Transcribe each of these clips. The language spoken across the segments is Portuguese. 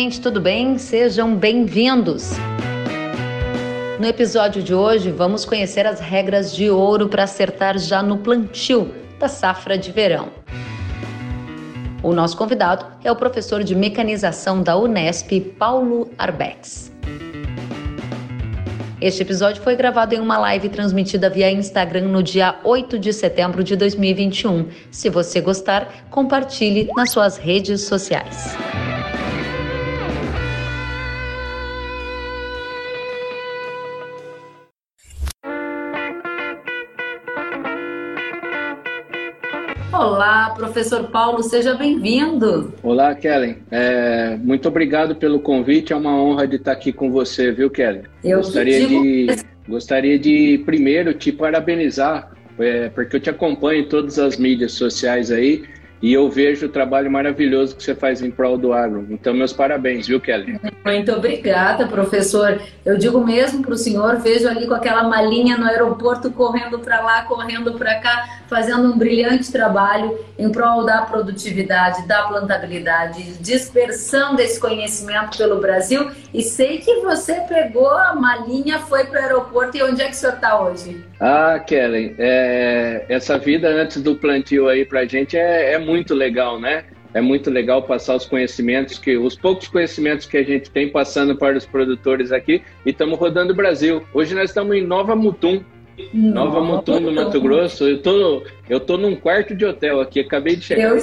gente, tudo bem? Sejam bem-vindos. No episódio de hoje, vamos conhecer as regras de ouro para acertar já no plantio da safra de verão. O nosso convidado é o professor de mecanização da Unesp, Paulo Arbex. Este episódio foi gravado em uma live transmitida via Instagram no dia 8 de setembro de 2021. Se você gostar, compartilhe nas suas redes sociais. Olá, professor Paulo, seja bem-vindo. Olá, Kellen. É, muito obrigado pelo convite. É uma honra de estar aqui com você, viu, Kellen? Eu gostaria digo... de gostaria de primeiro te parabenizar, é, porque eu te acompanho em todas as mídias sociais aí e eu vejo o trabalho maravilhoso que você faz em prol do agro. Então, meus parabéns, viu, Kelly? Muito obrigada, professor. Eu digo mesmo para o senhor, vejo ali com aquela malinha no aeroporto, correndo para lá, correndo para cá, fazendo um brilhante trabalho em prol da produtividade, da plantabilidade, dispersando esse conhecimento pelo Brasil. E sei que você pegou a malinha, foi para o aeroporto. E onde é que o senhor está hoje? Ah, Kelly, é, essa vida antes do plantio aí para a gente é, é muito legal, né? É muito legal passar os conhecimentos que os poucos conhecimentos que a gente tem passando para os produtores aqui e estamos rodando o Brasil. Hoje nós estamos em Nova Mutum, Nova Mutum, no Mato Grosso. Eu tô, eu tô num quarto de hotel aqui, acabei de chegar.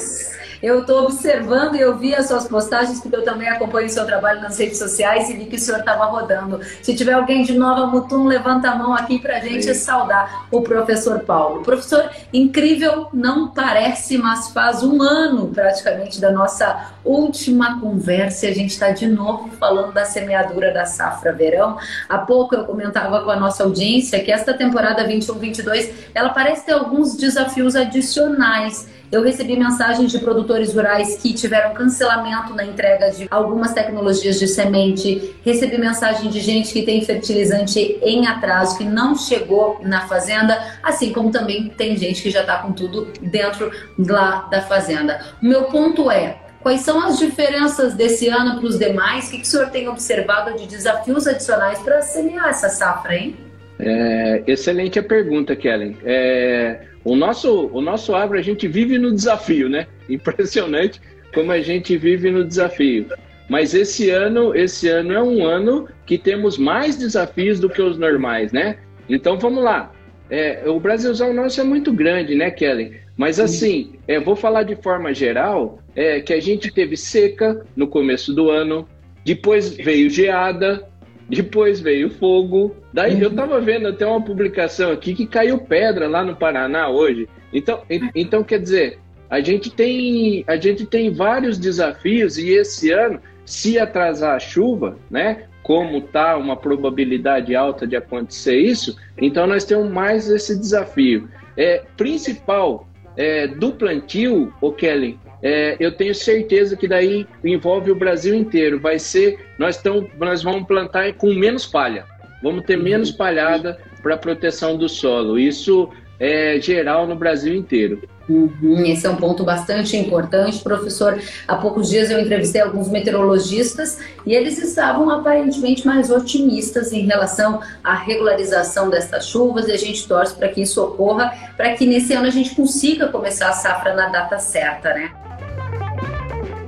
Eu estou observando e eu vi as suas postagens, porque eu também acompanho o seu trabalho nas redes sociais e vi que o senhor estava rodando. Se tiver alguém de Nova Mutum, levanta a mão aqui para gente saudar o professor Paulo. Professor, incrível, não parece, mas faz um ano praticamente da nossa última conversa e a gente está de novo falando da semeadura da safra verão. Há pouco eu comentava com a nossa audiência que esta temporada 21-22 ela parece ter alguns desafios adicionais eu recebi mensagens de produtores rurais que tiveram cancelamento na entrega de algumas tecnologias de semente. Recebi mensagem de gente que tem fertilizante em atraso, que não chegou na fazenda, assim como também tem gente que já está com tudo dentro lá da fazenda. O meu ponto é, Quais são as diferenças desse ano para os demais? O que, que o senhor tem observado de desafios adicionais para semear essa safra, hein? É, excelente a pergunta, Kellen. É, o nosso, o nosso agro, a gente vive no desafio, né? Impressionante como a gente vive no desafio. Mas esse ano, esse ano é um ano que temos mais desafios do que os normais, né? Então vamos lá. É, o Brasilzão nosso é muito grande, né, Kelly? Mas assim, é, vou falar de forma geral, é, que a gente teve seca no começo do ano, depois veio geada, depois veio fogo. Daí uhum. eu tava vendo até uma publicação aqui que caiu pedra lá no Paraná hoje. Então, então quer dizer, a gente tem a gente tem vários desafios e esse ano, se atrasar a chuva, né? Como tá uma probabilidade alta de acontecer isso, então nós temos mais esse desafio. É principal é, do plantio, o Kelly, é, eu tenho certeza que daí envolve o Brasil inteiro. Vai ser, nós, tão, nós vamos plantar com menos palha, vamos ter menos palhada para proteção do solo. Isso é geral no Brasil inteiro. Uhum, esse é um ponto bastante importante, professor. Há poucos dias eu entrevistei alguns meteorologistas e eles estavam aparentemente mais otimistas em relação à regularização destas chuvas e a gente torce para que isso ocorra, para que nesse ano a gente consiga começar a safra na data certa, né?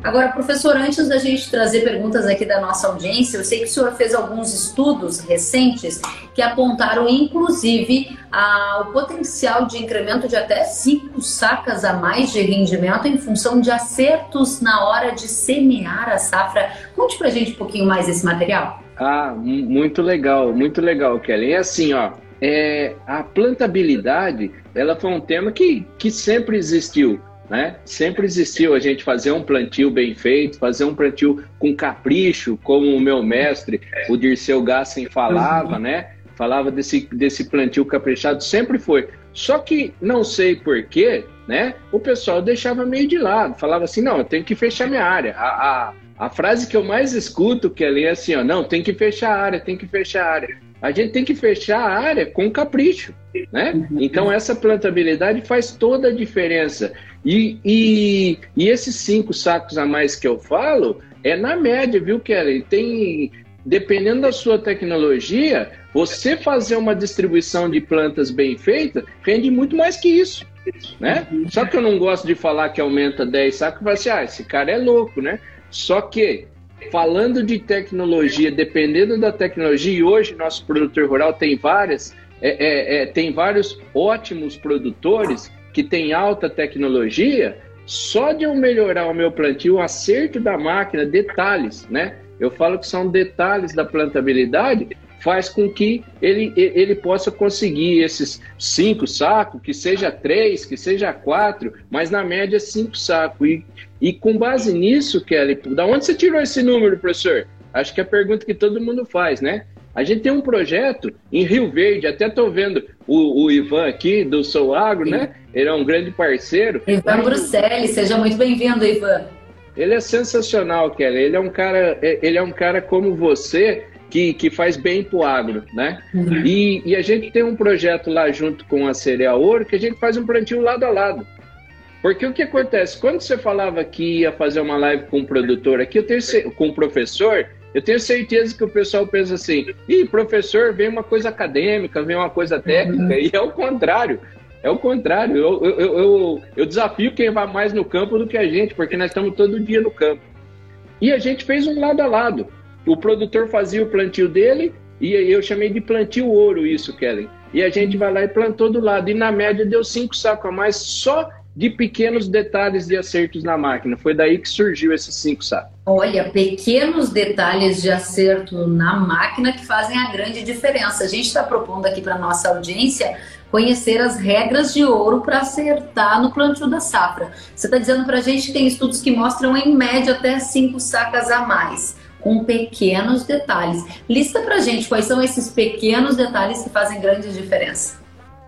Agora, professor, antes da gente trazer perguntas aqui da nossa audiência, eu sei que o senhor fez alguns estudos recentes que apontaram, inclusive, a, o potencial de incremento de até cinco sacas a mais de rendimento em função de acertos na hora de semear a safra. Conte pra gente um pouquinho mais esse material. Ah, muito legal, muito legal, Kelly. É assim, ó, é, a plantabilidade, ela foi um tema que, que sempre existiu. Né? Sempre existiu a gente fazer um plantio bem feito, fazer um plantio com capricho, como o meu mestre, o Dirceu Gassen, falava, né? Falava desse, desse plantio caprichado, sempre foi. Só que não sei porquê, né? O pessoal deixava meio de lado, falava assim: não, eu tenho que fechar minha área. A, a, a frase que eu mais escuto, que é assim: ó, não, tem que fechar a área, tem que fechar a área a gente tem que fechar a área com capricho, né? Então essa plantabilidade faz toda a diferença. E, e, e esses cinco sacos a mais que eu falo é na média, viu, Kelly? Tem, dependendo da sua tecnologia, você fazer uma distribuição de plantas bem feita rende muito mais que isso. Né? Só que eu não gosto de falar que aumenta 10 sacos, vai assim, ah, esse cara é louco, né? Só que, falando de tecnologia, dependendo da tecnologia, e hoje nosso produtor rural tem várias, é, é, é, tem vários ótimos produtores que têm alta tecnologia, só de eu melhorar o meu plantio, o acerto da máquina, detalhes, né? Eu falo que são detalhes da plantabilidade, faz com que ele, ele possa conseguir esses cinco sacos, que seja três, que seja quatro, mas na média cinco sacos. E, e com base nisso, Kelly, da onde você tirou esse número, professor? Acho que é a pergunta que todo mundo faz, né? A gente tem um projeto em Rio Verde, até estou vendo o, o, Ivan aqui do Sou Agro, Sim. né? Ele é um grande parceiro. Ivan Bruxelles, seja muito bem-vindo, Ivan. Ele é sensacional, Kelly. Ele é um cara, ele é um cara como você que, que faz bem para o agro, né? Uhum. E, e, a gente tem um projeto lá junto com a Cereal Ouro que a gente faz um plantio lado a lado. Porque o que acontece? Quando você falava que ia fazer uma live com um produtor aqui, eu tenho, com um professor, eu tenho certeza que o pessoal pensa assim: ih, professor, vem uma coisa acadêmica, vem uma coisa técnica, uhum. e é o contrário. É o contrário. Eu, eu, eu, eu, desafio quem vai mais no campo do que a gente, porque nós estamos todo dia no campo. E a gente fez um lado a lado. O produtor fazia o plantio dele e eu chamei de plantio ouro isso, Kellen. E a gente vai lá e plantou do lado. E na média deu cinco sacos a mais só de pequenos detalhes de acertos na máquina. Foi daí que surgiu esses cinco sacos. Olha, pequenos detalhes de acerto na máquina que fazem a grande diferença. A gente está propondo aqui para nossa audiência conhecer as regras de ouro para acertar no plantio da safra. Você está dizendo para a gente que tem estudos que mostram em média até cinco sacas a mais com pequenos detalhes. Lista pra gente quais são esses pequenos detalhes que fazem grande diferença.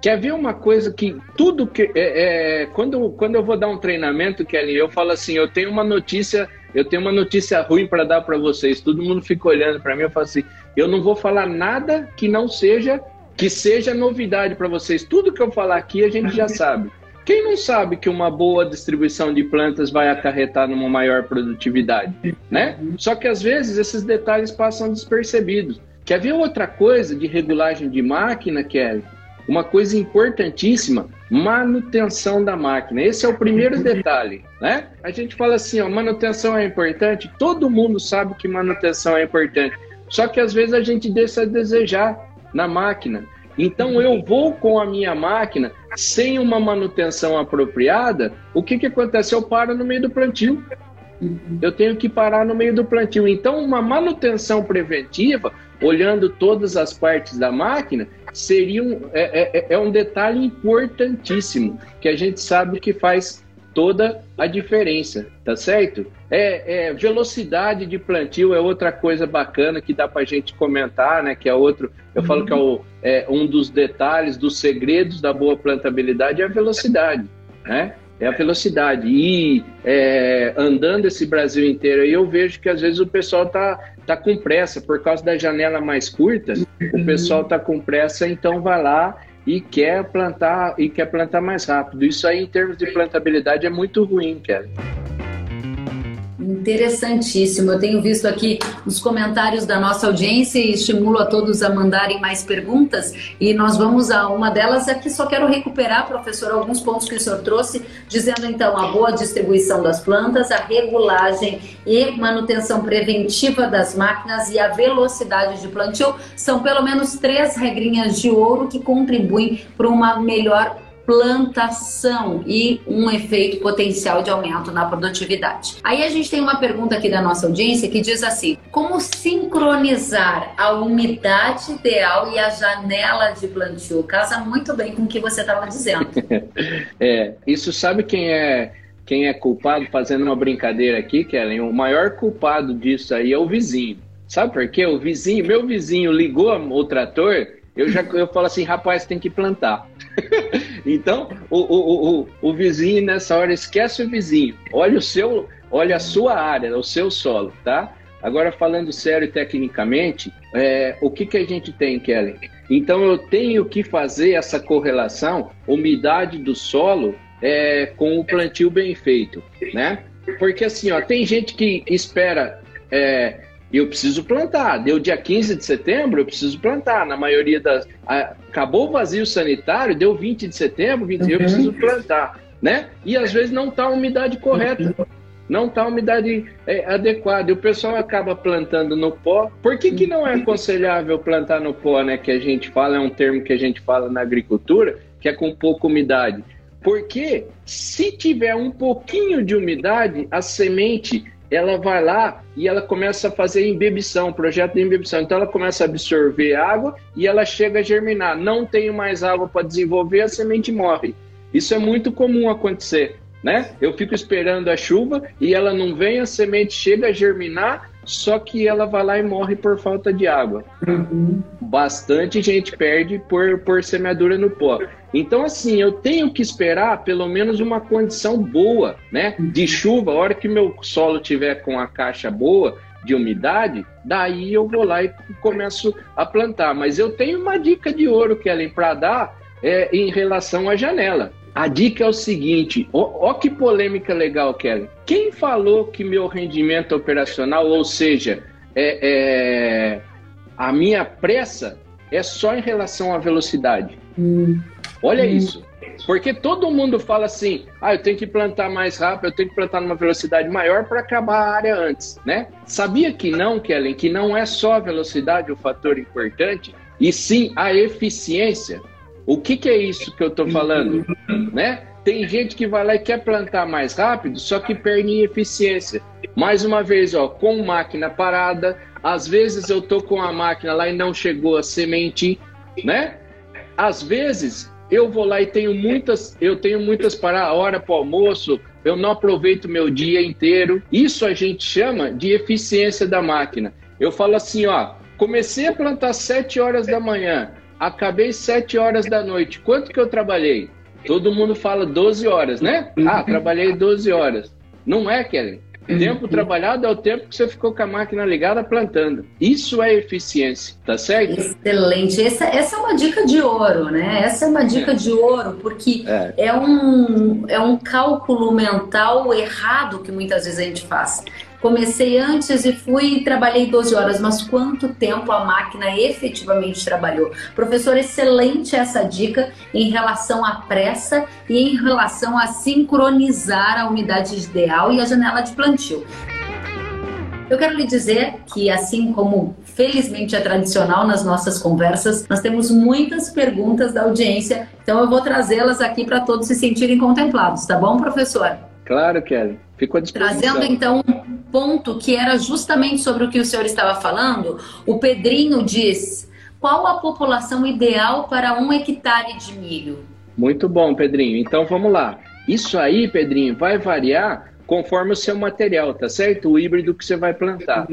Quer ver uma coisa que tudo que é, é, quando, quando eu vou dar um treinamento, Kelly, eu falo assim, eu tenho uma notícia, eu tenho uma notícia ruim para dar para vocês. Todo mundo fica olhando para mim, eu falo assim, eu não vou falar nada que não seja que seja novidade para vocês. Tudo que eu falar aqui a gente já sabe. Quem não sabe que uma boa distribuição de plantas vai acarretar numa maior produtividade, né? Só que às vezes esses detalhes passam despercebidos. Quer ver outra coisa de regulagem de máquina, Kelly? Uma coisa importantíssima, manutenção da máquina. Esse é o primeiro detalhe, né? A gente fala assim, ó, manutenção é importante. Todo mundo sabe que manutenção é importante. Só que às vezes a gente deixa a desejar na máquina. Então eu vou com a minha máquina sem uma manutenção apropriada, o que, que acontece? Eu paro no meio do plantio. Eu tenho que parar no meio do plantio. Então, uma manutenção preventiva, olhando todas as partes da máquina, seria um, é, é, é um detalhe importantíssimo que a gente sabe que faz toda a diferença, tá certo? É, é, velocidade de plantio é outra coisa bacana que dá para a gente comentar, né? Que é outro, eu uhum. falo que é, o, é, um dos detalhes, dos segredos da boa plantabilidade é a velocidade, né? É a velocidade. E é, andando esse Brasil inteiro aí, eu vejo que às vezes o pessoal tá, tá com pressa, por causa da janela mais curta, uhum. o pessoal tá com pressa, então vai lá e quer plantar e quer plantar mais rápido. Isso aí, em termos de plantabilidade, é muito ruim, Kelly. Interessantíssimo. Eu tenho visto aqui os comentários da nossa audiência e estimulo a todos a mandarem mais perguntas. E nós vamos a uma delas. Aqui só quero recuperar, professor, alguns pontos que o senhor trouxe, dizendo então a boa distribuição das plantas, a regulagem e manutenção preventiva das máquinas e a velocidade de plantio. São pelo menos três regrinhas de ouro que contribuem para uma melhor plantação e um efeito potencial de aumento na produtividade. Aí a gente tem uma pergunta aqui da nossa audiência que diz assim: como sincronizar a umidade ideal e a janela de plantio? Casa muito bem com o que você estava dizendo. é, isso sabe quem é quem é culpado fazendo uma brincadeira aqui, Kellen? O maior culpado disso aí é o vizinho. Sabe por quê? O vizinho, meu vizinho ligou o trator, eu já eu falo assim, rapaz, tem que plantar. então, o, o, o, o vizinho nessa hora esquece o vizinho. Olha o seu, olha a sua área, o seu solo, tá? Agora falando sério tecnicamente, é, o que, que a gente tem, Kelly? Então eu tenho que fazer essa correlação, umidade do solo é, com o plantio bem feito, né? Porque assim, ó, tem gente que espera é, eu preciso plantar. Deu dia 15 de setembro, eu preciso plantar. Na maioria das. acabou o vazio sanitário, deu 20 de setembro, 20, uhum. eu preciso plantar. Né? E às vezes não está a umidade correta. Não está a umidade é, adequada. E o pessoal acaba plantando no pó. Por que, que não é aconselhável plantar no pó, né? Que a gente fala, é um termo que a gente fala na agricultura, que é com pouca umidade. Porque se tiver um pouquinho de umidade, a semente ela vai lá e ela começa a fazer embebição, projeto de embebição. Então ela começa a absorver água e ela chega a germinar. Não tenho mais água para desenvolver, a semente morre. Isso é muito comum acontecer, né? Eu fico esperando a chuva e ela não vem, a semente chega a germinar, só que ela vai lá e morre por falta de água. Uhum. Bastante gente perde por, por semeadura no pó. Então, assim, eu tenho que esperar pelo menos uma condição boa, né? De chuva, a hora que meu solo tiver com a caixa boa de umidade, daí eu vou lá e começo a plantar. Mas eu tenho uma dica de ouro, Kellen, para dar é, em relação à janela. A dica é o seguinte: ó, ó, que polêmica legal, Kelly. Quem falou que meu rendimento operacional, ou seja, é, é, a minha pressa, é só em relação à velocidade? Hum. Olha hum. isso. Porque todo mundo fala assim: ah, eu tenho que plantar mais rápido, eu tenho que plantar numa velocidade maior para acabar a área antes, né? Sabia que não, Kellen, que não é só a velocidade o fator importante, e sim a eficiência. O que, que é isso que eu estou falando? né? Tem gente que vai lá e quer plantar mais rápido, só que perde em eficiência. Mais uma vez, ó, com máquina parada, às vezes eu tô com a máquina lá e não chegou a semente, né? Às vezes eu vou lá e tenho muitas, eu tenho muitas para a hora para o almoço, eu não aproveito meu dia inteiro. Isso a gente chama de eficiência da máquina. Eu falo assim, ó, comecei a plantar 7 horas da manhã, acabei 7 horas da noite. Quanto que eu trabalhei? Todo mundo fala 12 horas, né? Ah, trabalhei 12 horas. Não é, Kelly. Tempo trabalhado é o tempo que você ficou com a máquina ligada plantando. Isso é eficiência, tá certo? Excelente. Essa, essa é uma dica de ouro, né? Essa é uma dica é. de ouro, porque é. é. um, é um cálculo mental errado que muitas vezes a gente faz. Comecei antes e fui e trabalhei 12 horas, mas quanto tempo a máquina efetivamente trabalhou? Professor, excelente essa dica em relação à pressa e em relação a sincronizar a umidade ideal e a janela de plantio. Eu quero lhe dizer que, assim como felizmente é tradicional nas nossas conversas, nós temos muitas perguntas da audiência, então eu vou trazê-las aqui para todos se sentirem contemplados, tá bom, professor? Claro, Kelly. Fico à disposição. Trazendo então um ponto que era justamente sobre o que o senhor estava falando, o Pedrinho diz: qual a população ideal para um hectare de milho? Muito bom, Pedrinho. Então vamos lá. Isso aí, Pedrinho, vai variar conforme o seu material, tá certo? O híbrido que você vai plantar.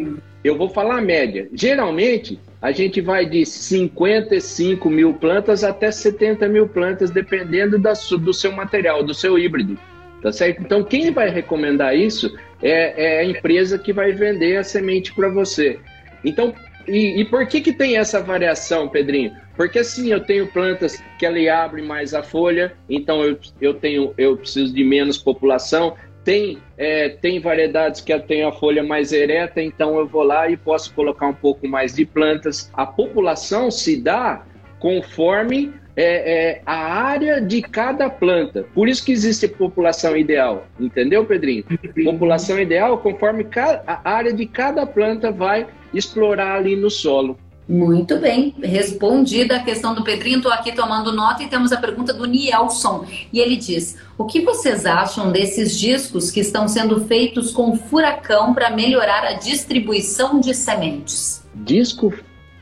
Eu vou falar a média. Geralmente, a gente vai de 55 mil plantas até 70 mil plantas, dependendo da, do seu material, do seu híbrido tá certo? Então, quem vai recomendar isso é, é a empresa que vai vender a semente para você. Então, e, e, por que que tem essa variação, Pedrinho? Porque assim, eu tenho plantas que ela abre mais a folha, então eu, eu tenho, eu preciso de menos população. Tem, é, tem variedades que tem a folha mais ereta, então eu vou lá e posso colocar um pouco mais de plantas. A população se dá conforme é, é, a área de cada planta. Por isso que existe população ideal, entendeu, Pedrinho? População ideal conforme a área de cada planta vai explorar ali no solo. Muito bem, respondida a questão do Pedrinho, estou aqui tomando nota e temos a pergunta do Nielson. E ele diz: O que vocês acham desses discos que estão sendo feitos com furacão para melhorar a distribuição de sementes? Disco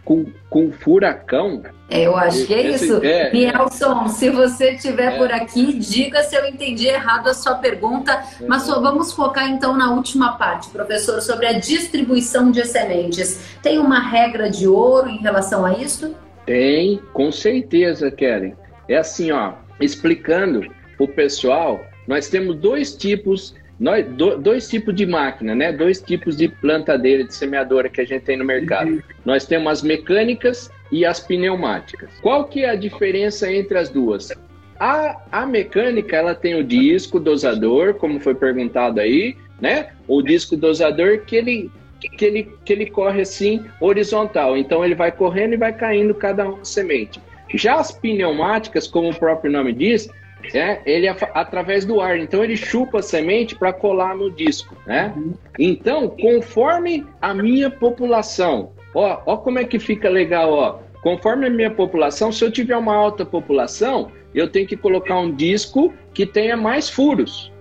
com, com furacão? É, eu acho que é isso. É, Nelson, se você estiver é. por aqui, diga se eu entendi errado a sua pergunta. Mas só vamos focar então na última parte, professor, sobre a distribuição de sementes. Tem uma regra de ouro em relação a isso? Tem, com certeza, Keren. É assim, ó, explicando o pessoal, nós temos dois tipos nós, do, dois tipos de máquina, né? Dois tipos de plantadeira, de semeadora que a gente tem no mercado. Nós temos as mecânicas e as pneumáticas. Qual que é a diferença entre as duas? A, a mecânica, ela tem o disco dosador, como foi perguntado aí, né? O disco dosador que ele que ele, que ele corre assim horizontal. Então ele vai correndo e vai caindo cada uma semente. Já as pneumáticas, como o próprio nome diz, é, ele é através do ar. Então ele chupa a semente para colar no disco, né? Então, conforme a minha população, ó, ó como é que fica legal, ó. Conforme a minha população, se eu tiver uma alta população, eu tenho que colocar um disco que tenha mais furos,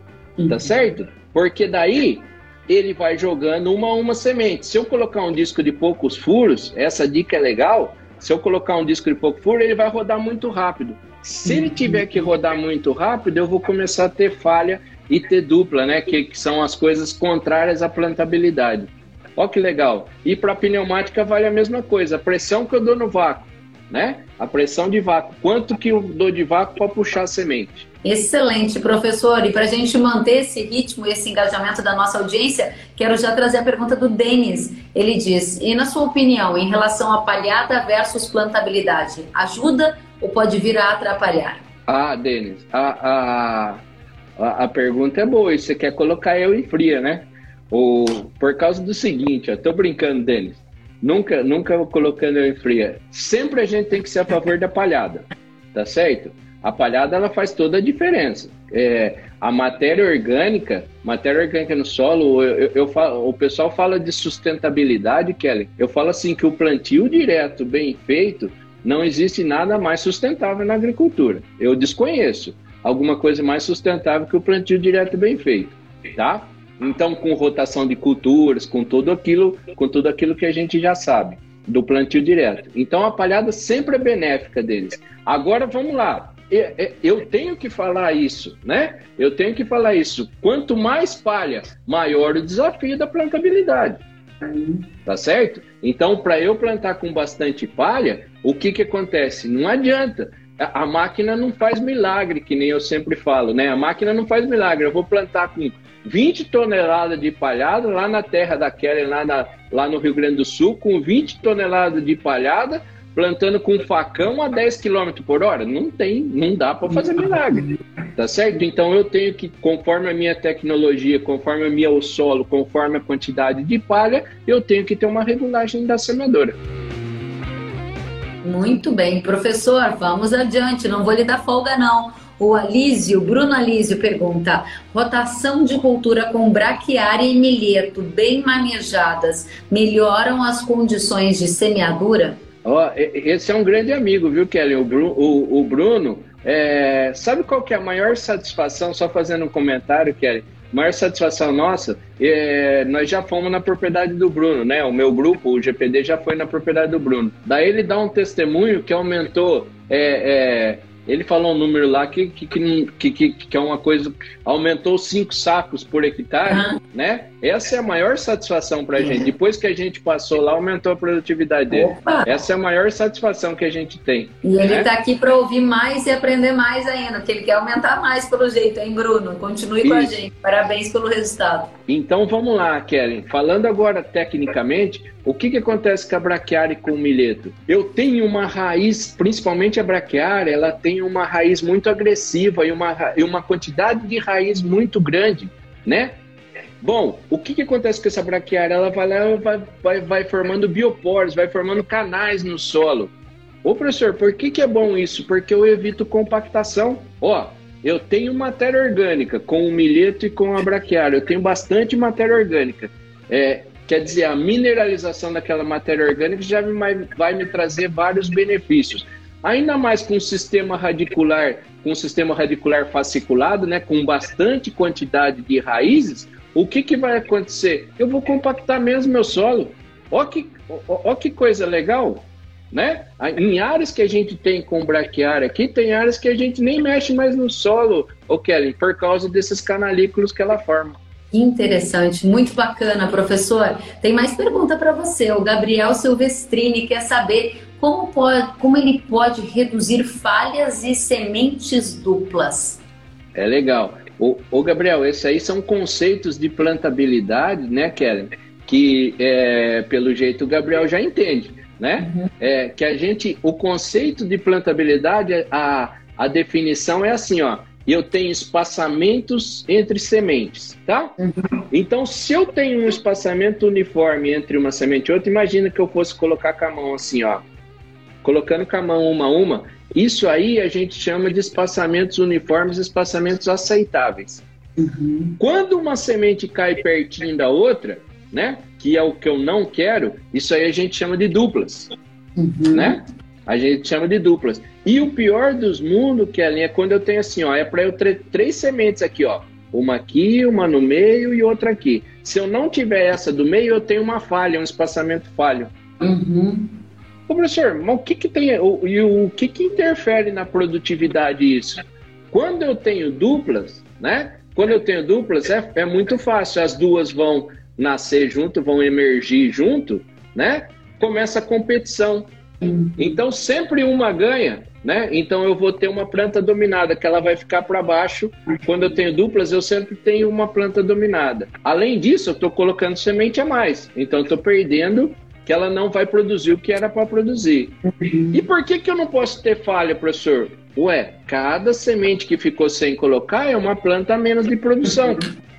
tá certo? Porque daí ele vai jogando uma a uma semente. Se eu colocar um disco de poucos furos, essa dica é legal. Se eu colocar um disco de pouco furo, ele vai rodar muito rápido. Se ele tiver que rodar muito rápido, eu vou começar a ter falha e ter dupla, né? Que, que são as coisas contrárias à plantabilidade. Olha que legal. E para pneumática vale a mesma coisa. A pressão que eu dou no vácuo, né? A pressão de vácuo. Quanto que eu dou de vácuo para puxar a semente? Excelente, professor. E para a gente manter esse ritmo, esse engajamento da nossa audiência, quero já trazer a pergunta do Denis. Ele diz: e na sua opinião, em relação a palhada versus plantabilidade, ajuda ou pode vir a atrapalhar? Ah, Denis, a, a, a, pergunta é boa. E você quer colocar eu em fria, né? Ou, por causa do seguinte, eu tô brincando, Denis. Nunca, nunca colocando eu em fria. Sempre a gente tem que ser a favor da palhada, tá certo? A palhada ela faz toda a diferença. É, a matéria orgânica, matéria orgânica no solo, eu, eu, eu falo, o pessoal fala de sustentabilidade, Kelly. Eu falo assim que o plantio direto bem feito não existe nada mais sustentável na agricultura. Eu desconheço alguma coisa mais sustentável que o plantio direto bem feito, tá? Então, com rotação de culturas, com tudo aquilo, com tudo aquilo que a gente já sabe do plantio direto. Então, a palhada sempre é benéfica deles. Agora, vamos lá eu tenho que falar isso, né? Eu tenho que falar isso. Quanto mais palha, maior o desafio da plantabilidade. Tá certo? Então, para eu plantar com bastante palha, o que, que acontece? Não adianta. A, a, máquina não faz milagre, que nem eu sempre falo, né? A máquina não faz milagre. Eu vou plantar com 20 toneladas de palhada lá na terra da Kelly, lá, na, lá no Rio Grande do Sul, com 20 toneladas de palhada plantando com facão a 10 km por hora? Não tem, não dá para fazer milagre. Tá certo? Então eu tenho que, conforme a minha tecnologia, conforme a minha o solo, conforme a quantidade de palha, eu tenho que ter uma regulagem da semeadora. Muito bem, professor, vamos adiante, não vou lhe dar folga não. O Alísio, Bruno Alísio pergunta: rotação de cultura com braquiária e milheto bem manejadas melhoram as condições de semeadura? Ó, esse é um grande amigo, viu, Kelly? O, Bru, o, o Bruno. É, sabe qual que é a maior satisfação? Só fazendo um comentário, Kelly. Maior satisfação nossa, é, nós já fomos na propriedade do Bruno, né? O meu grupo, o GPD, já foi na propriedade do Bruno. Daí ele dá um testemunho que aumentou é, é ele falou um número lá que, que, que, que, que é uma coisa. Aumentou cinco sacos por hectare, uhum. né? Essa é a maior satisfação para a gente. Depois que a gente passou lá, aumentou a produtividade dele. Opa. Essa é a maior satisfação que a gente tem. E ele está né? aqui para ouvir mais e aprender mais ainda, porque ele quer aumentar mais pelo jeito, hein, Bruno? Continue Isso. com a gente. Parabéns pelo resultado. Então vamos lá, Kellen. Falando agora tecnicamente, o que, que acontece com a braquiária e com o milheto? Eu tenho uma raiz, principalmente a braquiária, ela tem uma raiz muito agressiva e uma, e uma quantidade de raiz muito grande, né? Bom, o que, que acontece com essa braquiária? Ela vai lá, vai, vai, vai formando bioporos, vai formando canais no solo. Ô professor, por que, que é bom isso? Porque eu evito compactação. Ó, eu tenho matéria orgânica com o milheto e com a braquiária. Eu tenho bastante matéria orgânica. É, quer dizer, a mineralização daquela matéria orgânica já vai, me trazer vários benefícios. Ainda mais com um sistema radicular, com um sistema radicular fasciculado, né, com bastante quantidade de raízes, o que, que vai acontecer? Eu vou compactar mesmo meu solo. Ó que, ó, ó que coisa legal, né? Em áreas que a gente tem com braquiária aqui, tem áreas que a gente nem mexe mais no solo, o Kelly, por causa desses canalículos que ela forma. Interessante, muito bacana, professor. Tem mais pergunta para você. O Gabriel Silvestrini quer saber como, pode, como ele pode reduzir falhas e sementes duplas. É legal. Ô, ô, Gabriel, esses aí são conceitos de plantabilidade, né, Kellen? Que, é, pelo jeito, o Gabriel já entende, né? Uhum. É, que a gente, o conceito de plantabilidade, a, a definição é assim, ó. E eu tenho espaçamentos entre sementes, tá? Uhum. Então, se eu tenho um espaçamento uniforme entre uma semente e outra, imagina que eu fosse colocar com a mão assim, ó. Colocando com a mão uma a uma, isso aí a gente chama de espaçamentos uniformes, espaçamentos aceitáveis. Uhum. Quando uma semente cai pertinho da outra, né? Que é o que eu não quero, isso aí a gente chama de duplas, uhum. né? A gente chama de duplas. E o pior dos mundos, Kellen, é quando eu tenho assim, ó, é para eu ter três sementes aqui, ó. Uma aqui, uma no meio e outra aqui. Se eu não tiver essa do meio, eu tenho uma falha, um espaçamento falho. Uhum. Ô, professor, mas o que que tem, o, e o que que interfere na produtividade isso? Quando eu tenho duplas, né? Quando eu tenho duplas, é, é muito fácil. As duas vão nascer junto, vão emergir junto, né? Começa a competição. Então sempre uma ganha, né? Então eu vou ter uma planta dominada que ela vai ficar para baixo. Quando eu tenho duplas, eu sempre tenho uma planta dominada. Além disso, eu estou colocando semente a mais. Então estou perdendo que ela não vai produzir o que era para produzir. E por que que eu não posso ter falha, professor? Ué, cada semente que ficou sem colocar é uma planta a menos de produção.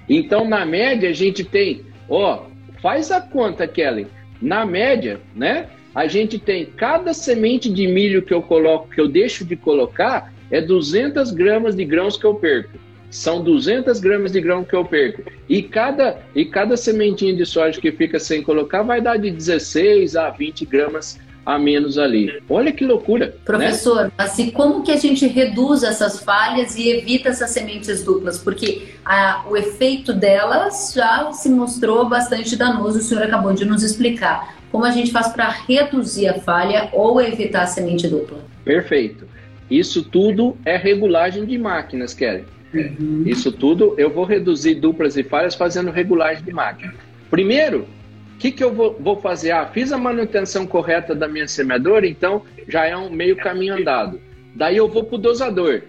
Então, na média, a gente tem, ó, faz a conta, Kelly. Na média, né? A gente tem cada semente de milho que eu coloco, que eu deixo de colocar, é 200 gramas de grãos que eu perco. São 200 gramas de grão que eu perco. E cada, e cada sementinha de soja que fica sem colocar vai dar de 16 a 20 gramas a menos ali. Olha que loucura. Né? Professor, né? assim, como que a gente reduz essas falhas e evita essas sementes duplas? Porque a, o efeito delas já se mostrou bastante danoso, o senhor acabou de nos explicar. Como a gente faz para reduzir a falha ou evitar a semente dupla? Perfeito. Isso tudo é regulagem de máquinas, Kelly. Uhum. Isso tudo eu vou reduzir duplas e falhas fazendo regulagem de máquina. Primeiro, o que, que eu vou, vou, fazer? Ah, fiz a manutenção correta da minha semeadora, então já é um meio caminho andado. Daí eu vou para o dosador.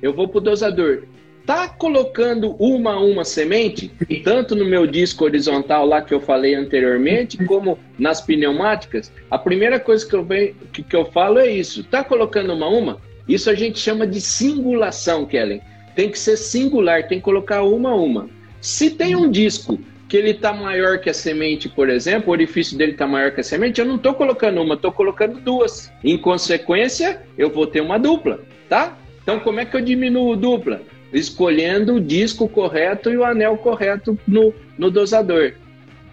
Eu vou para o dosador tá colocando uma a uma semente, tanto no meu disco horizontal lá que eu falei anteriormente, como nas pneumáticas, a primeira coisa que eu, venho, que, que eu falo é isso. Tá colocando uma a uma? Isso a gente chama de singulação, Kellen. Tem que ser singular, tem que colocar uma a uma. Se tem um disco que ele está maior que a semente, por exemplo, o orifício dele está maior que a semente, eu não estou colocando uma, estou colocando duas. Em consequência, eu vou ter uma dupla, tá? Então, como é que eu diminuo dupla? Escolhendo o disco correto e o anel correto no, no dosador.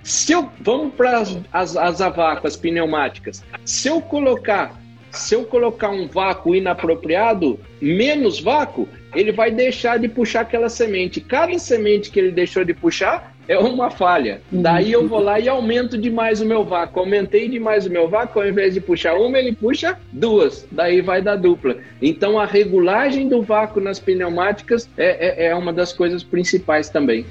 Se eu vamos para as, as, as avacas pneumáticas, se eu colocar se eu colocar um vácuo inapropriado, menos vácuo, ele vai deixar de puxar aquela semente. Cada semente que ele deixou de puxar, é uma falha. Daí eu vou lá e aumento demais o meu vácuo. Aumentei demais o meu vácuo, ao invés de puxar uma, ele puxa duas. Daí vai dar dupla. Então a regulagem do vácuo nas pneumáticas é, é, é uma das coisas principais também.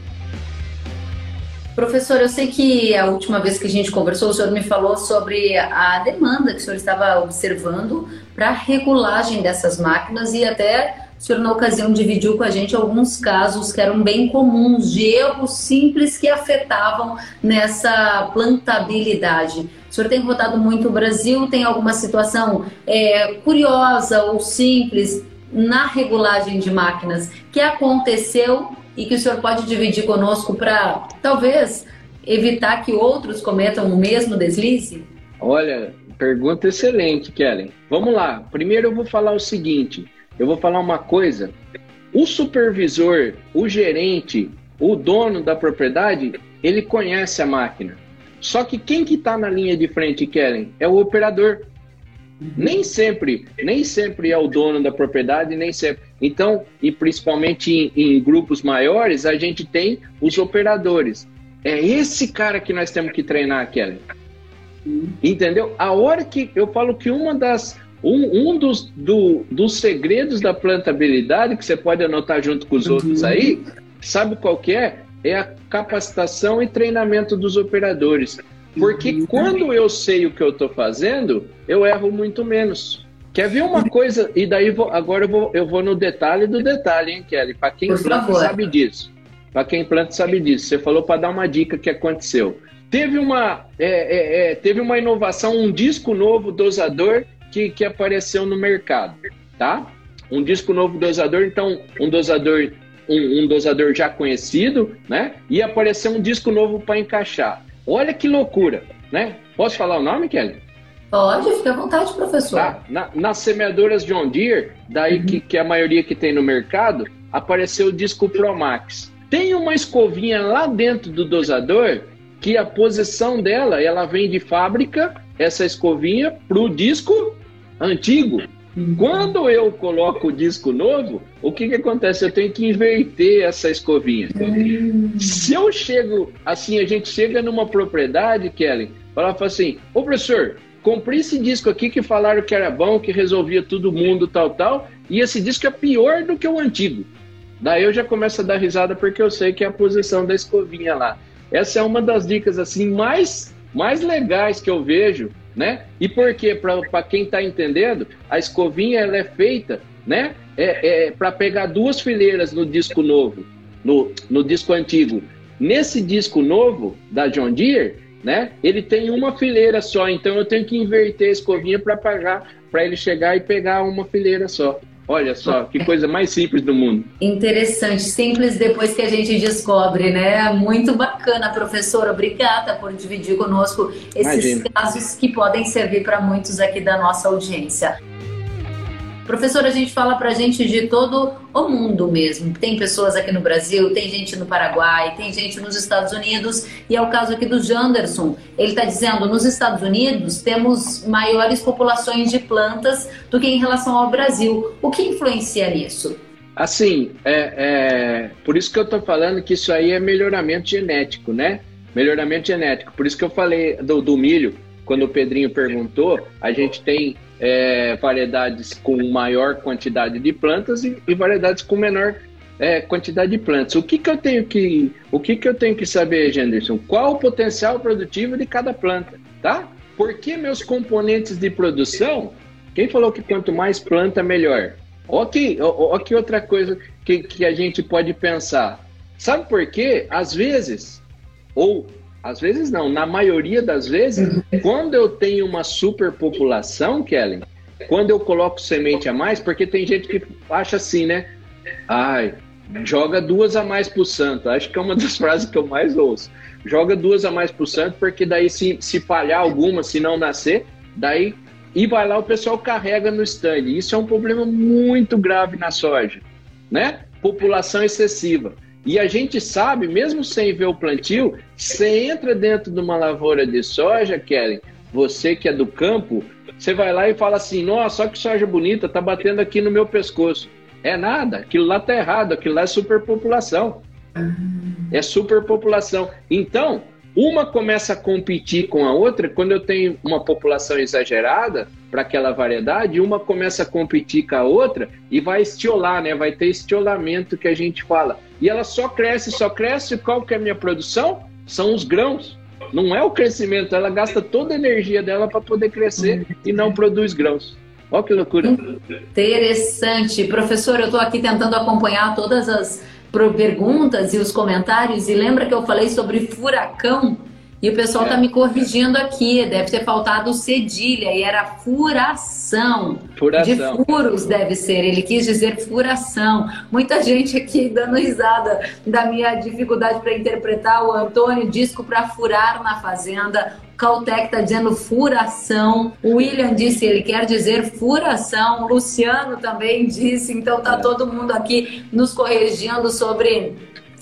Professor, eu sei que a última vez que a gente conversou, o senhor me falou sobre a demanda que o senhor estava observando para a regulagem dessas máquinas e até o senhor, na ocasião, dividiu com a gente alguns casos que eram bem comuns de erros simples que afetavam nessa plantabilidade. O senhor tem rodado muito o Brasil, tem alguma situação é, curiosa ou simples na regulagem de máquinas que aconteceu e que o senhor pode dividir conosco para talvez evitar que outros cometam o mesmo deslize? Olha, pergunta excelente, Kellen. Vamos lá. Primeiro eu vou falar o seguinte eu vou falar uma coisa: o supervisor, o gerente, o dono da propriedade, ele conhece a máquina. Só que quem que está na linha de frente, Kellen, é o operador. Nem sempre, nem sempre é o dono da propriedade, nem sempre. Então, e principalmente em, em grupos maiores, a gente tem os operadores. É esse cara que nós temos que treinar, Kellen. Entendeu? A hora que eu falo que uma das um, um dos, do, dos segredos da plantabilidade, que você pode anotar junto com os uhum. outros aí, sabe qual que é? É a capacitação e treinamento dos operadores. Porque uhum. quando eu sei o que eu estou fazendo, eu erro muito menos. Quer ver uma coisa? E daí vou, agora eu vou, eu vou no detalhe do detalhe, hein, Kelly? Para quem Por planta favor. sabe disso. Para quem planta sabe disso. Você falou para dar uma dica que aconteceu. Teve uma, é, é, é, teve uma inovação, um disco novo dosador que, que apareceu no mercado, tá? um disco novo dosador, então um dosador um, um dosador já conhecido, né? E aparecer um disco novo para encaixar. Olha que loucura, né? Posso falar o nome, Kelly? Pode, fica à vontade, professor. Tá. Na, nas semeadoras John Deere, daí uhum. que, que a maioria que tem no mercado, apareceu o disco Pro Max. Tem uma escovinha lá dentro do dosador que a posição dela, ela vem de fábrica, essa escovinha, para o disco antigo. Quando eu coloco o disco novo, o que, que acontece? Eu tenho que inverter essa escovinha. Se eu chego, assim, a gente chega numa propriedade, Kelly, fala assim, ô professor, comprei esse disco aqui que falaram que era bom, que resolvia todo mundo, tal, tal, e esse disco é pior do que o antigo. Daí eu já começo a dar risada porque eu sei que é a posição da escovinha lá. Essa é uma das dicas assim mais mais legais que eu vejo né? E por quê? Para quem está entendendo, a escovinha ela é feita, né? É, é para pegar duas fileiras no disco novo, no, no disco antigo. Nesse disco novo da John Deere, né? Ele tem uma fileira só, então eu tenho que inverter a escovinha para pagar, para ele chegar e pegar uma fileira só. Olha só, que coisa mais simples do mundo. Interessante, simples depois que a gente descobre, né? Muito bacana, professora. Obrigada por dividir conosco esses Imagina. casos que podem servir para muitos aqui da nossa audiência. Professor, a gente fala para gente de todo o mundo mesmo. Tem pessoas aqui no Brasil, tem gente no Paraguai, tem gente nos Estados Unidos, e é o caso aqui do Janderson. Ele está dizendo: nos Estados Unidos temos maiores populações de plantas do que em relação ao Brasil. O que influencia nisso? Assim, é, é por isso que eu estou falando que isso aí é melhoramento genético, né? Melhoramento genético. Por isso que eu falei do, do milho, quando o Pedrinho perguntou, a gente tem é, variedades com maior quantidade de plantas e, e variedades com menor é, quantidade de plantas. O que, que eu tenho que o que, que eu tenho que saber, Genderson? Qual o potencial produtivo de cada planta, tá? Porque meus componentes de produção, quem falou que quanto mais planta melhor? Ok, ok outra coisa que, que a gente pode pensar. Sabe por quê? Às vezes, ou às vezes não, na maioria das vezes, quando eu tenho uma superpopulação, Kellen, quando eu coloco semente a mais, porque tem gente que acha assim, né? Ai, joga duas a mais pro santo. Acho que é uma das frases que eu mais ouço. Joga duas a mais pro santo, porque daí se, se falhar alguma, se não nascer, daí e vai lá o pessoal carrega no stand. Isso é um problema muito grave na soja, né? População excessiva. E a gente sabe, mesmo sem ver o plantio, você entra dentro de uma lavoura de soja, Kellen, você que é do campo, você vai lá e fala assim: nossa, olha que soja bonita, tá batendo aqui no meu pescoço. É nada, aquilo lá tá errado, aquilo lá é superpopulação. É superpopulação. Então, uma começa a competir com a outra quando eu tenho uma população exagerada para aquela variedade, uma começa a competir com a outra e vai estiolar, né? Vai ter estiolamento que a gente fala. E ela só cresce, só cresce. Qual que é a minha produção? São os grãos. Não é o crescimento, ela gasta toda a energia dela para poder crescer e não produz grãos. Olha que loucura. Interessante. Professor, eu estou aqui tentando acompanhar todas as perguntas e os comentários. E lembra que eu falei sobre furacão? E o pessoal está é. me corrigindo aqui, deve ter faltado cedilha, e era furação. Furação. De furos deve ser, ele quis dizer furação. Muita gente aqui dando risada da minha dificuldade para interpretar. O Antônio, disco para furar na fazenda. Caltech está dizendo furação. O William disse ele quer dizer furação. O Luciano também disse. Então tá todo mundo aqui nos corrigindo sobre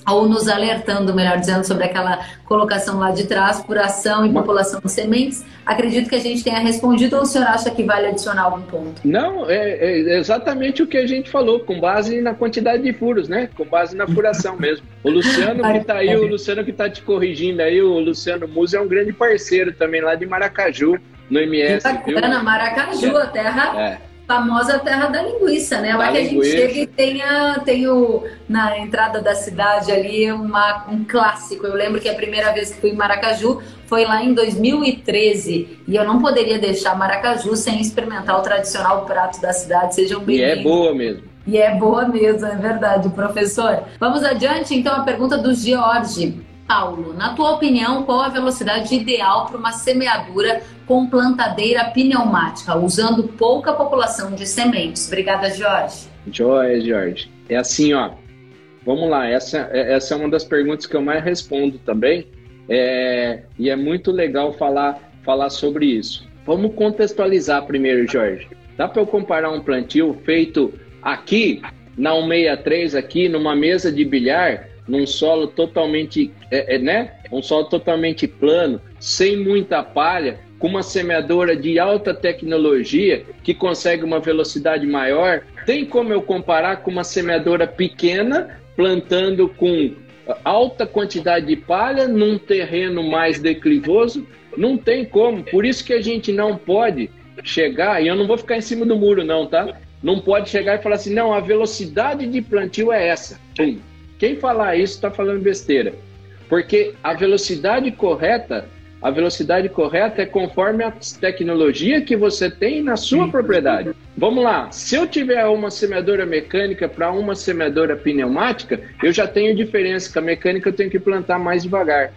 ou nos alertando, melhor dizendo, sobre aquela colocação lá de trás, por ação e população de sementes. Acredito que a gente tenha respondido ou o senhor acha que vale adicionar algum ponto? Não, é, é exatamente o que a gente falou, com base na quantidade de furos, né? Com base na furação mesmo. O Luciano que está aí, o Luciano que está te corrigindo aí, o Luciano Musa é um grande parceiro também lá de Maracaju, no MS. Que bacana, viu? Maracaju, a terra... É famosa terra da linguiça, né? Lá que a gente chega e tem, a, tem o, na entrada da cidade ali uma, um clássico. Eu lembro que a primeira vez que fui em Maracaju foi lá em 2013 e eu não poderia deixar Maracaju sem experimentar o tradicional prato da cidade. Sejam bem-vindos. E é boa mesmo. E é boa mesmo, é verdade, professor. Vamos adiante, então, a pergunta do George. Paulo, na tua opinião, qual a velocidade ideal para uma semeadura com plantadeira pneumática, usando pouca população de sementes? Obrigada, Jorge. Joia, Jorge. É assim, ó. Vamos lá, essa, essa é uma das perguntas que eu mais respondo também. É, e é muito legal falar, falar sobre isso. Vamos contextualizar primeiro, Jorge. Dá para eu comparar um plantio feito aqui, na 163, aqui, numa mesa de bilhar, num solo totalmente, é, é, né? Um solo totalmente plano, sem muita palha, com uma semeadora de alta tecnologia que consegue uma velocidade maior. Tem como eu comparar com uma semeadora pequena, plantando com alta quantidade de palha num terreno mais declivoso? Não tem como. Por isso que a gente não pode chegar, e eu não vou ficar em cima do muro, não, tá? Não pode chegar e falar assim, não, a velocidade de plantio é essa. Pum. Quem falar isso está falando besteira. Porque a velocidade correta, a velocidade correta é conforme a tecnologia que você tem na sua propriedade. Vamos lá, se eu tiver uma semeadora mecânica para uma semeadora pneumática, eu já tenho diferença. Com a mecânica eu tenho que plantar mais devagar.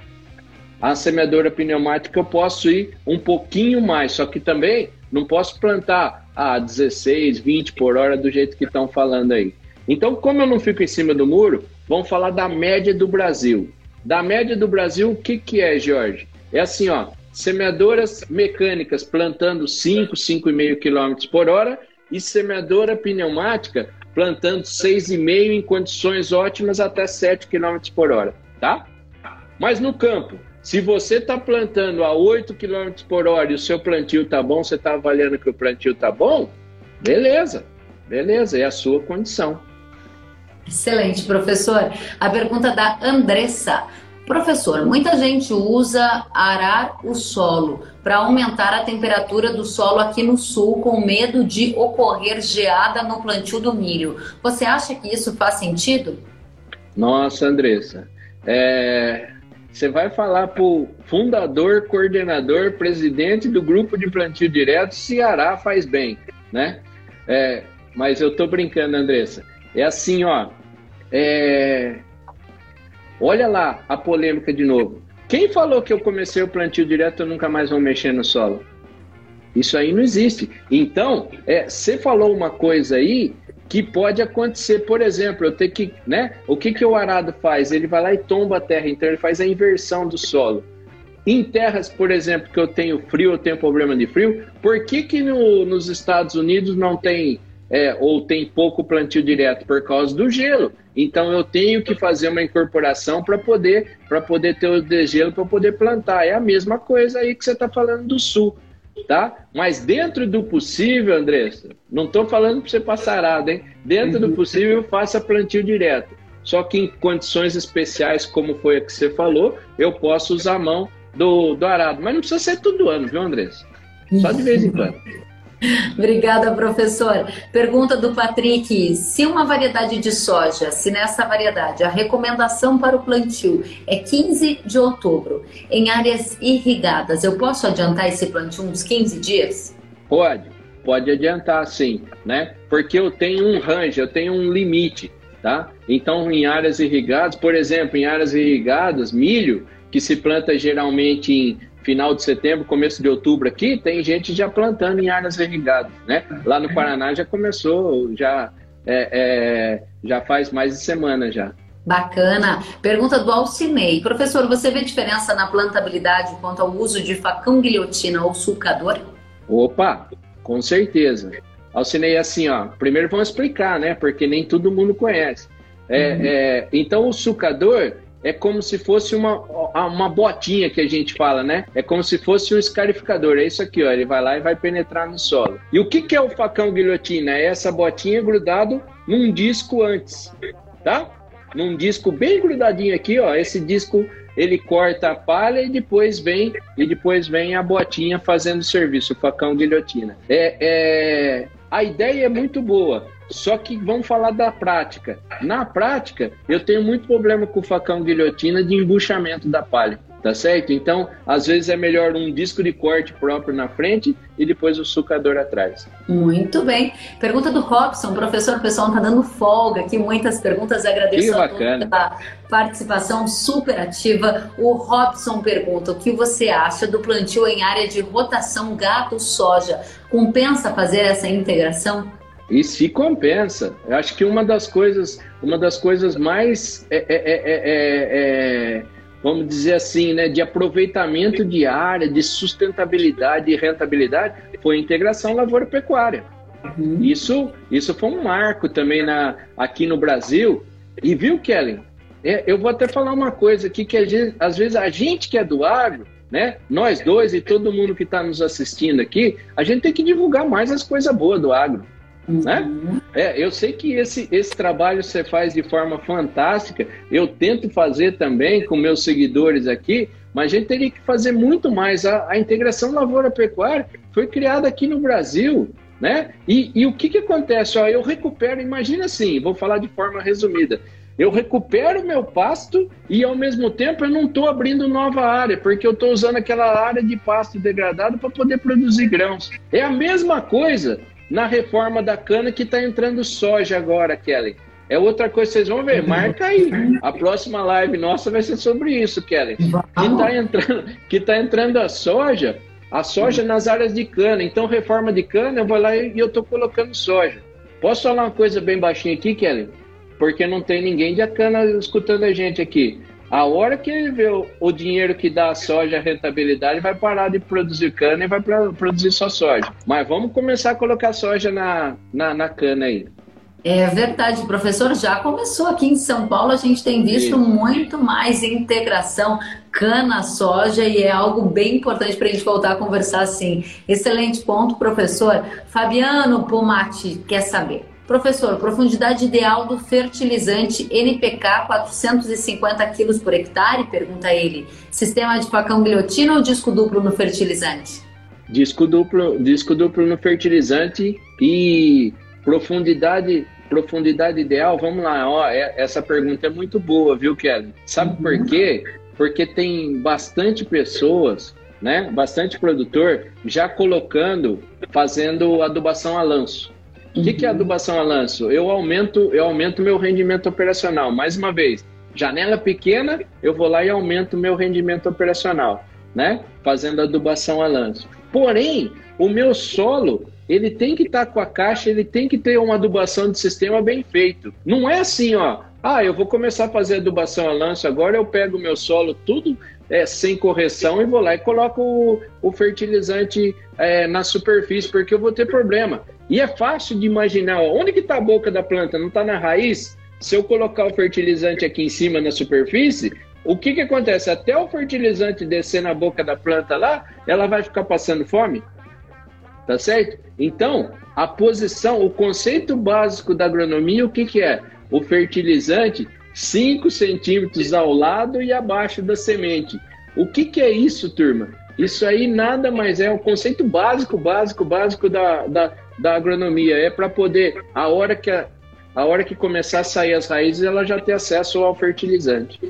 A semeadora pneumática eu posso ir um pouquinho mais, só que também não posso plantar a 16, 20 por hora do jeito que estão falando aí. Então, como eu não fico em cima do muro, vamos falar da média do Brasil. Da média do Brasil, o que, que é, Jorge? É assim, ó, semeadoras mecânicas plantando 5, 5,5 km por hora e semeadora pneumática plantando 6,5 em condições ótimas até 7 km por hora, tá? Mas no campo, se você está plantando a 8 km por hora e o seu plantio está bom, você está avaliando que o plantio está bom, beleza, beleza, é a sua condição. Excelente, professor. A pergunta da Andressa. Professor, muita gente usa arar o solo para aumentar a temperatura do solo aqui no sul, com medo de ocorrer geada no plantio do milho. Você acha que isso faz sentido? Nossa, Andressa, é, você vai falar para o fundador, coordenador, presidente do grupo de plantio direto, Ceará faz bem, né? É, mas eu tô brincando, Andressa. É assim, ó. É... Olha lá a polêmica de novo. Quem falou que eu comecei o plantio direto eu nunca mais vou mexer no solo? Isso aí não existe. Então, é, você falou uma coisa aí que pode acontecer, por exemplo, eu ter que, né? O que, que o arado faz? Ele vai lá e tomba a terra, então ele faz a inversão do solo. Em terras, por exemplo, que eu tenho frio, eu tenho problema de frio, por que, que no, nos Estados Unidos não tem é, ou tem pouco plantio direto por causa do gelo. Então eu tenho que fazer uma incorporação para poder para poder ter o degelo para poder plantar. É a mesma coisa aí que você está falando do sul tá? Mas dentro do possível, Andressa, não estou falando para você passar arado, hein? Dentro do possível, faça plantio direto. Só que em condições especiais, como foi a que você falou, eu posso usar a mão do, do arado. Mas não precisa ser todo ano, viu, Andressa? Só de vez em quando. Obrigada, professor. Pergunta do Patrick: se uma variedade de soja, se nessa variedade a recomendação para o plantio é 15 de outubro, em áreas irrigadas, eu posso adiantar esse plantio uns 15 dias? Pode, pode adiantar sim, né? Porque eu tenho um range, eu tenho um limite, tá? Então, em áreas irrigadas, por exemplo, em áreas irrigadas, milho, que se planta geralmente em final de setembro, começo de outubro aqui, tem gente já plantando em áreas irrigadas, né? Lá no Paraná já começou, já, é, é, já faz mais de semana já. Bacana. Pergunta do Alcinei. Professor, você vê diferença na plantabilidade quanto ao uso de facão guilhotina ou sulcador? Opa, com certeza. Alcinei, assim, ó, primeiro vamos explicar, né? Porque nem todo mundo conhece. É, uhum. é, então, o sulcador, é como se fosse uma, uma botinha que a gente fala, né? É como se fosse um escarificador. É isso aqui, ó. Ele vai lá e vai penetrar no solo. E o que, que é o facão guilhotina? É essa botinha grudado num disco antes, tá? Num disco bem grudadinho aqui, ó. Esse disco ele corta a palha e depois vem e depois vem a botinha fazendo o serviço, o facão guilhotina. É, é, a ideia é muito boa. Só que vamos falar da prática. Na prática, eu tenho muito problema com o facão guilhotina de embuchamento da palha, tá certo? Então, às vezes é melhor um disco de corte próprio na frente e depois o sucador atrás. Muito bem. Pergunta do Robson, professor, o pessoal está dando folga aqui, muitas perguntas, agradeço que bacana. a participação super ativa. O Robson pergunta, o que você acha do plantio em área de rotação gato-soja? Compensa fazer essa integração? E se compensa. Eu acho que uma das coisas, uma das coisas mais, é, é, é, vamos dizer assim, né, de aproveitamento de área, de sustentabilidade e rentabilidade, foi a integração lavoura-pecuária. Uhum. Isso, isso foi um marco também na, aqui no Brasil. E viu, Kellen? eu vou até falar uma coisa aqui que às vezes a gente que é do agro, né? Nós dois e todo mundo que está nos assistindo aqui, a gente tem que divulgar mais as coisas boas do agro. Né? Uhum. É, eu sei que esse, esse trabalho você faz de forma fantástica, eu tento fazer também com meus seguidores aqui, mas a gente teria que fazer muito mais. A, a integração lavoura-pecuária foi criada aqui no Brasil, né? E, e o que, que acontece? Ó, eu recupero, imagina assim, vou falar de forma resumida. Eu recupero meu pasto e ao mesmo tempo eu não estou abrindo nova área, porque eu estou usando aquela área de pasto degradado para poder produzir grãos. É a mesma coisa na reforma da cana que está entrando soja agora, Kelly. É outra coisa, vocês vão ver, marca aí. A próxima live nossa vai ser sobre isso, Kelly. Que está entrando, que tá entrando a soja, a soja nas áreas de cana. Então, reforma de cana, eu vou lá e eu estou colocando soja. Posso falar uma coisa bem baixinha aqui, Kelly? Porque não tem ninguém de cana escutando a gente aqui. A hora que ele vê o, o dinheiro que dá a soja, a rentabilidade, vai parar de produzir cana e vai pra, produzir só soja. Mas vamos começar a colocar soja na, na, na cana aí. É verdade, professor. Já começou aqui em São Paulo, a gente tem visto muito mais integração cana-soja e é algo bem importante para a gente voltar a conversar assim. Excelente ponto, professor. Fabiano Pomati quer saber. Professor, profundidade ideal do fertilizante NPK 450 kg por hectare? Pergunta ele. Sistema de facão guilhotina ou disco duplo no fertilizante? Disco duplo, disco duplo no fertilizante e profundidade profundidade ideal. Vamos lá, ó, é, essa pergunta é muito boa, viu, Kelly? Sabe uhum. por quê? Porque tem bastante pessoas, né? Bastante produtor já colocando, fazendo adubação a lanço. O que, que é adubação a lanço? Eu aumento, eu aumento meu rendimento operacional. Mais uma vez, janela pequena, eu vou lá e aumento meu rendimento operacional, né? Fazendo adubação a lanço. Porém, o meu solo, ele tem que estar tá com a caixa, ele tem que ter uma adubação de sistema bem feito. Não é assim, ó. Ah, eu vou começar a fazer adubação a lanço agora, eu pego o meu solo tudo é, sem correção e vou lá e coloco o, o fertilizante é, na superfície, porque eu vou ter problema. E é fácil de imaginar, ó, onde que está a boca da planta? Não está na raiz? Se eu colocar o fertilizante aqui em cima na superfície, o que, que acontece? Até o fertilizante descer na boca da planta lá, ela vai ficar passando fome? Tá certo? Então, a posição, o conceito básico da agronomia, o que, que é? O fertilizante 5 centímetros ao lado e abaixo da semente. O que, que é isso, turma? Isso aí nada mais é o conceito básico, básico, básico da, da, da agronomia. É para poder, a hora, que a, a hora que começar a sair as raízes, ela já ter acesso ao fertilizante.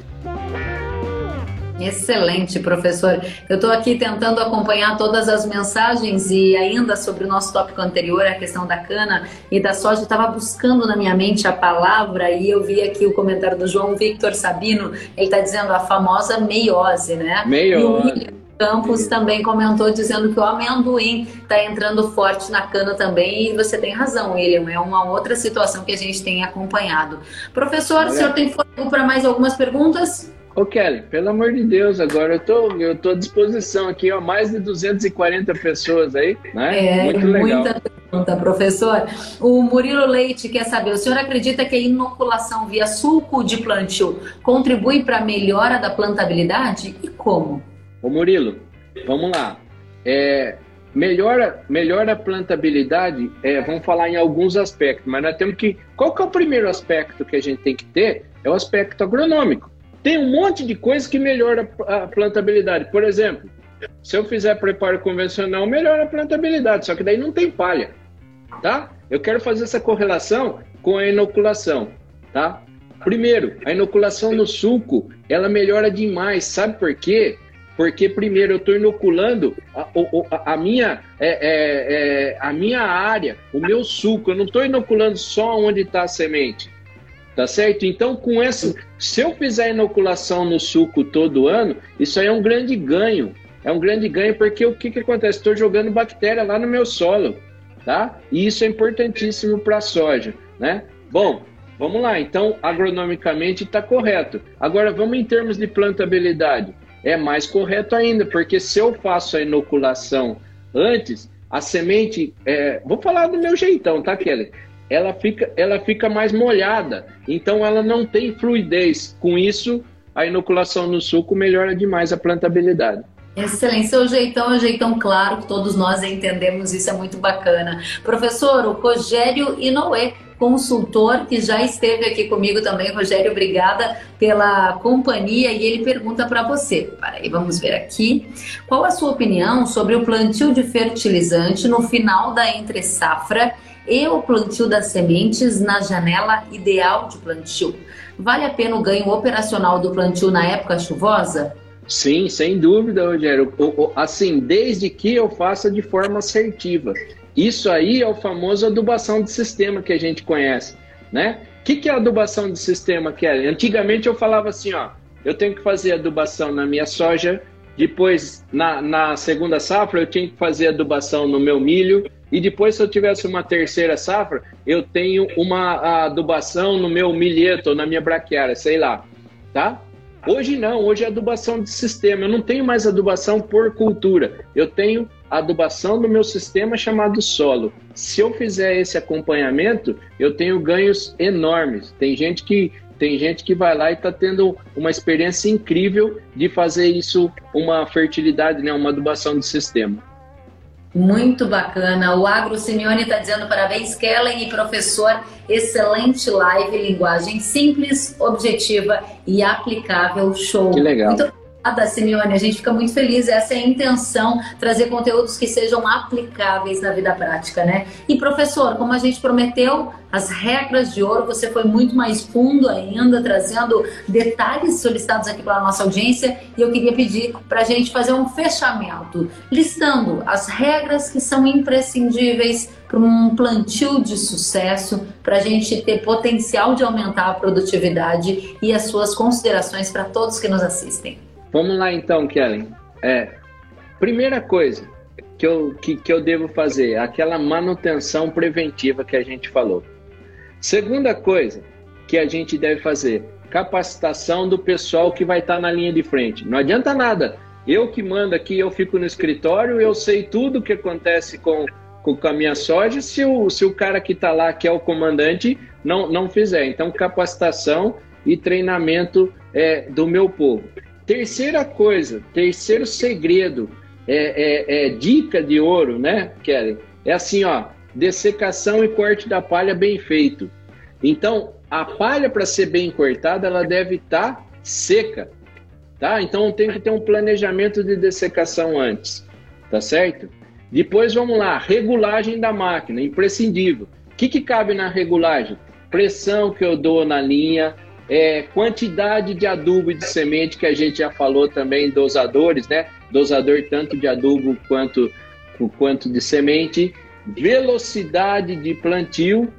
Excelente, professor. Eu estou aqui tentando acompanhar todas as mensagens e ainda sobre o nosso tópico anterior, a questão da cana e da soja, eu estava buscando na minha mente a palavra e eu vi aqui o comentário do João Victor Sabino, ele está dizendo a famosa meiose, né? Meiose. Campos também comentou dizendo que o amendoim está entrando forte na cana também e você tem razão, William. É uma outra situação que a gente tem acompanhado. Professor, Olha. o senhor tem fôlego para mais algumas perguntas? Ô Kelly, pelo amor de Deus, agora eu tô, eu tô à disposição aqui, ó, mais de 240 pessoas aí, né? É, Muito legal. muita pergunta, professor. O Murilo Leite quer saber, o senhor acredita que a inoculação via suco de plantio contribui para a melhora da plantabilidade e como? Ô Murilo, vamos lá. É, melhora, melhora a plantabilidade, é, vamos falar em alguns aspectos, mas nós temos que. Qual que é o primeiro aspecto que a gente tem que ter? É o aspecto agronômico. Tem um monte de coisa que melhora a plantabilidade. Por exemplo, se eu fizer preparo convencional, melhora a plantabilidade, só que daí não tem palha, tá? Eu quero fazer essa correlação com a inoculação, tá? Primeiro, a inoculação no suco, ela melhora demais, sabe por quê? Porque primeiro eu estou inoculando a, a, a minha, é, é, é, a minha área, o meu suco, eu não estou inoculando só onde está a semente. Tá certo? Então, com essa, se eu fizer inoculação no suco todo ano, isso aí é um grande ganho. É um grande ganho porque o que, que acontece? Estou jogando bactéria lá no meu solo. tá? E isso é importantíssimo para a soja, né? Bom, vamos lá. Então, agronomicamente está correto. Agora, vamos em termos de plantabilidade. É mais correto ainda, porque se eu faço a inoculação antes, a semente, é, vou falar do meu jeitão, tá, Kelly? Ela fica, ela fica mais molhada, então ela não tem fluidez. Com isso, a inoculação no suco melhora demais a plantabilidade. Excelente, seu jeitão é jeitão claro, que todos nós entendemos, isso é muito bacana. Professor, o Rogério Inoue, consultor que já esteve aqui comigo também. Rogério, obrigada pela companhia e ele pergunta para você. Peraí, vamos ver aqui. Qual a sua opinião sobre o plantio de fertilizante no final da entre safra e o plantio das sementes na janela ideal de plantio? Vale a pena o ganho operacional do plantio na época chuvosa? Sim, sem dúvida, Rogério. Assim, desde que eu faça de forma assertiva. Isso aí é o famoso adubação de sistema que a gente conhece, né? O que, que é adubação de sistema, Kelly? Antigamente eu falava assim, ó, eu tenho que fazer adubação na minha soja, depois na, na segunda safra eu tinha que fazer adubação no meu milho, e depois se eu tivesse uma terceira safra, eu tenho uma adubação no meu milheto na minha braquiária, sei lá, tá? Hoje não, hoje é adubação de sistema. Eu não tenho mais adubação por cultura. Eu tenho adubação do meu sistema chamado solo. Se eu fizer esse acompanhamento, eu tenho ganhos enormes. Tem gente que tem gente que vai lá e está tendo uma experiência incrível de fazer isso uma fertilidade, né, uma adubação de sistema. Muito bacana. O Agro Simeone está dizendo parabéns, Kellen e professor. Excelente live, linguagem simples, objetiva e aplicável. Show. Que legal. Muito Obrigada, Simeone. A gente fica muito feliz. Essa é a intenção, trazer conteúdos que sejam aplicáveis na vida prática, né? E professor, como a gente prometeu, as regras de ouro, você foi muito mais fundo ainda, trazendo detalhes solicitados aqui para a nossa audiência. E eu queria pedir para a gente fazer um fechamento, listando as regras que são imprescindíveis para um plantio de sucesso, para a gente ter potencial de aumentar a produtividade e as suas considerações para todos que nos assistem. Vamos lá então, Kellen. É, primeira coisa que eu, que, que eu devo fazer, aquela manutenção preventiva que a gente falou. Segunda coisa que a gente deve fazer, capacitação do pessoal que vai estar na linha de frente. Não adianta nada. Eu que mando aqui, eu fico no escritório, eu sei tudo o que acontece com, com a minha soja, se o, se o cara que está lá, que é o comandante, não, não fizer. Então, capacitação e treinamento é, do meu povo. Terceira coisa, terceiro segredo, é, é, é, dica de ouro, né, Kelly? É assim, ó, dessecação e corte da palha bem feito. Então, a palha para ser bem cortada, ela deve estar tá seca, tá? Então tem que ter um planejamento de dessecação antes, tá certo? Depois vamos lá, regulagem da máquina, imprescindível. O que, que cabe na regulagem? Pressão que eu dou na linha, é, quantidade de adubo e de semente que a gente já falou também, dosadores, né? Dosador tanto de adubo quanto, quanto de semente, velocidade de plantio,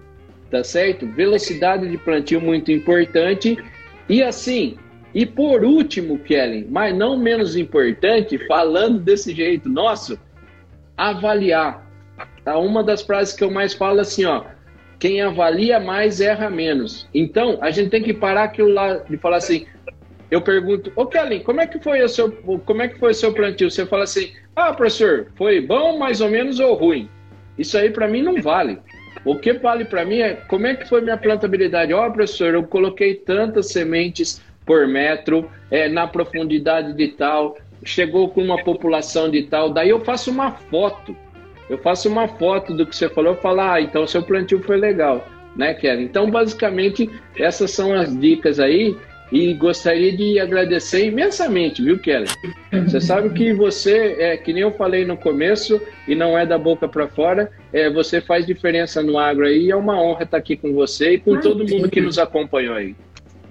tá certo? Velocidade de plantio muito importante. E assim, e por último, Kellen, mas não menos importante, falando desse jeito nosso, avaliar. Tá? Uma das frases que eu mais falo assim, ó, quem avalia mais erra menos. Então, a gente tem que parar aquilo lá de falar assim. Eu pergunto, ô Kelly, como é que foi o seu, como é que foi o seu plantio? Você fala assim, ah, professor, foi bom, mais ou menos ou ruim? Isso aí para mim não vale. O que vale para mim é como é que foi minha plantabilidade. Ó, oh, professor, eu coloquei tantas sementes por metro, é, na profundidade de tal, chegou com uma população de tal. Daí eu faço uma foto eu faço uma foto do que você falou e falo, ah, então seu plantio foi legal, né, Kelly? Então, basicamente, essas são as dicas aí e gostaria de agradecer imensamente, viu, Kelly? Você sabe que você, é, que nem eu falei no começo, e não é da boca para fora, é, você faz diferença no agro aí, é uma honra estar aqui com você e com todo mundo que nos acompanhou aí.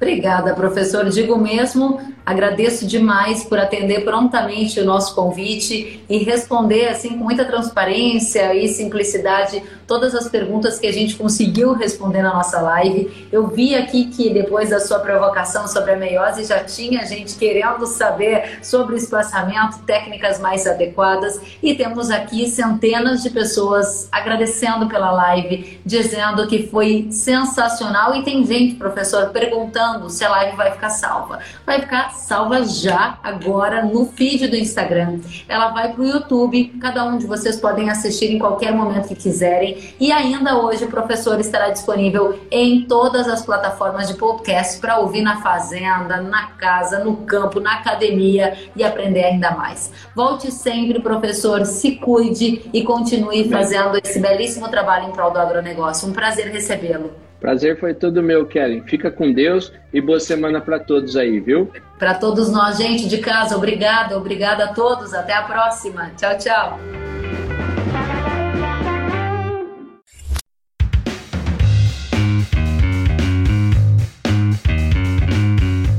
Obrigada, professor. Digo mesmo, agradeço demais por atender prontamente o nosso convite e responder assim com muita transparência e simplicidade todas as perguntas que a gente conseguiu responder na nossa live. Eu vi aqui que depois da sua provocação sobre a meiose já tinha gente querendo saber sobre espaçamento, técnicas mais adequadas e temos aqui centenas de pessoas agradecendo pela live, dizendo que foi sensacional e tem gente, professor, perguntando se a live vai ficar salva. Vai ficar salva já agora no feed do Instagram. Ela vai para o YouTube, cada um de vocês podem assistir em qualquer momento que quiserem e ainda hoje o professor estará disponível em todas as plataformas de podcast para ouvir na fazenda, na casa, no campo, na academia e aprender ainda mais. Volte sempre, professor, se cuide e continue fazendo esse belíssimo trabalho em prol do agronegócio. Um prazer recebê-lo. Prazer foi todo meu, Kellen. Fica com Deus e boa semana para todos aí, viu? Para todos nós, gente de casa, obrigada, obrigada a todos. Até a próxima. Tchau, tchau.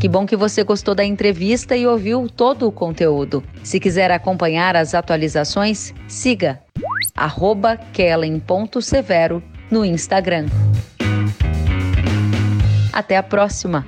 Que bom que você gostou da entrevista e ouviu todo o conteúdo. Se quiser acompanhar as atualizações, siga kellen.severo no Instagram. Até a próxima!